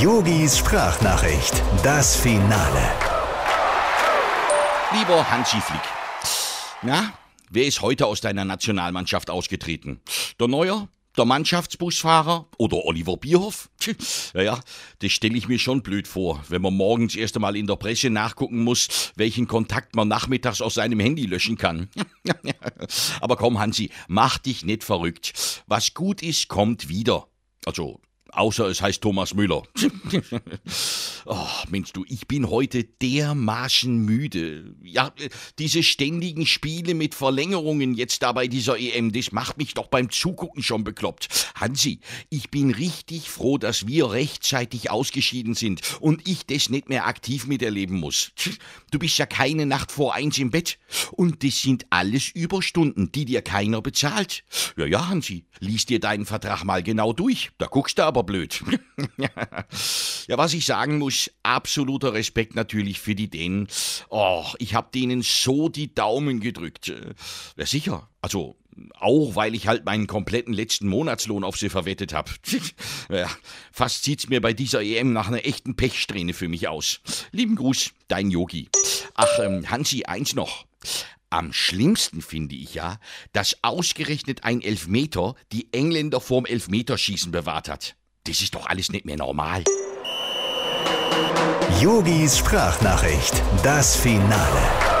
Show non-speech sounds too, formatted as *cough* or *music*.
Yogis Sprachnachricht, das Finale. Lieber Hansi Flick. Na, wer ist heute aus deiner Nationalmannschaft ausgetreten? Der Neuer? Der Mannschaftsbusfahrer oder Oliver Bierhoff? Naja, das stelle ich mir schon blöd vor, wenn man morgens erst einmal in der Presse nachgucken muss, welchen Kontakt man nachmittags aus seinem Handy löschen kann. *laughs* Aber komm, Hansi, mach dich nicht verrückt. Was gut ist, kommt wieder. Also, Außer es heißt Thomas Müller. *laughs* oh, Mensch, du, ich bin heute dermaßen müde. Ja, diese ständigen Spiele mit Verlängerungen jetzt da bei dieser EM, das macht mich doch beim Zugucken schon bekloppt. Hansi, ich bin richtig froh, dass wir rechtzeitig ausgeschieden sind und ich das nicht mehr aktiv miterleben muss. Du bist ja keine Nacht vor eins im Bett. Und das sind alles Überstunden, die dir keiner bezahlt. Ja, ja, Hansi, lies dir deinen Vertrag mal genau durch. Da guckst du aber aber blöd. *laughs* ja, was ich sagen muss, absoluter Respekt natürlich für die Dänen. Oh, ich hab denen so die Daumen gedrückt. Ja, sicher. Also, auch weil ich halt meinen kompletten letzten Monatslohn auf sie verwettet hab. *laughs* ja, fast sieht's mir bei dieser EM nach einer echten Pechsträhne für mich aus. Lieben Gruß, dein Yogi. Ach, ähm, Hansi, eins noch. Am schlimmsten finde ich ja, dass ausgerechnet ein Elfmeter die Engländer vorm Elfmeterschießen bewahrt hat. Das ist doch alles nicht mehr normal. Yogis Sprachnachricht, das Finale.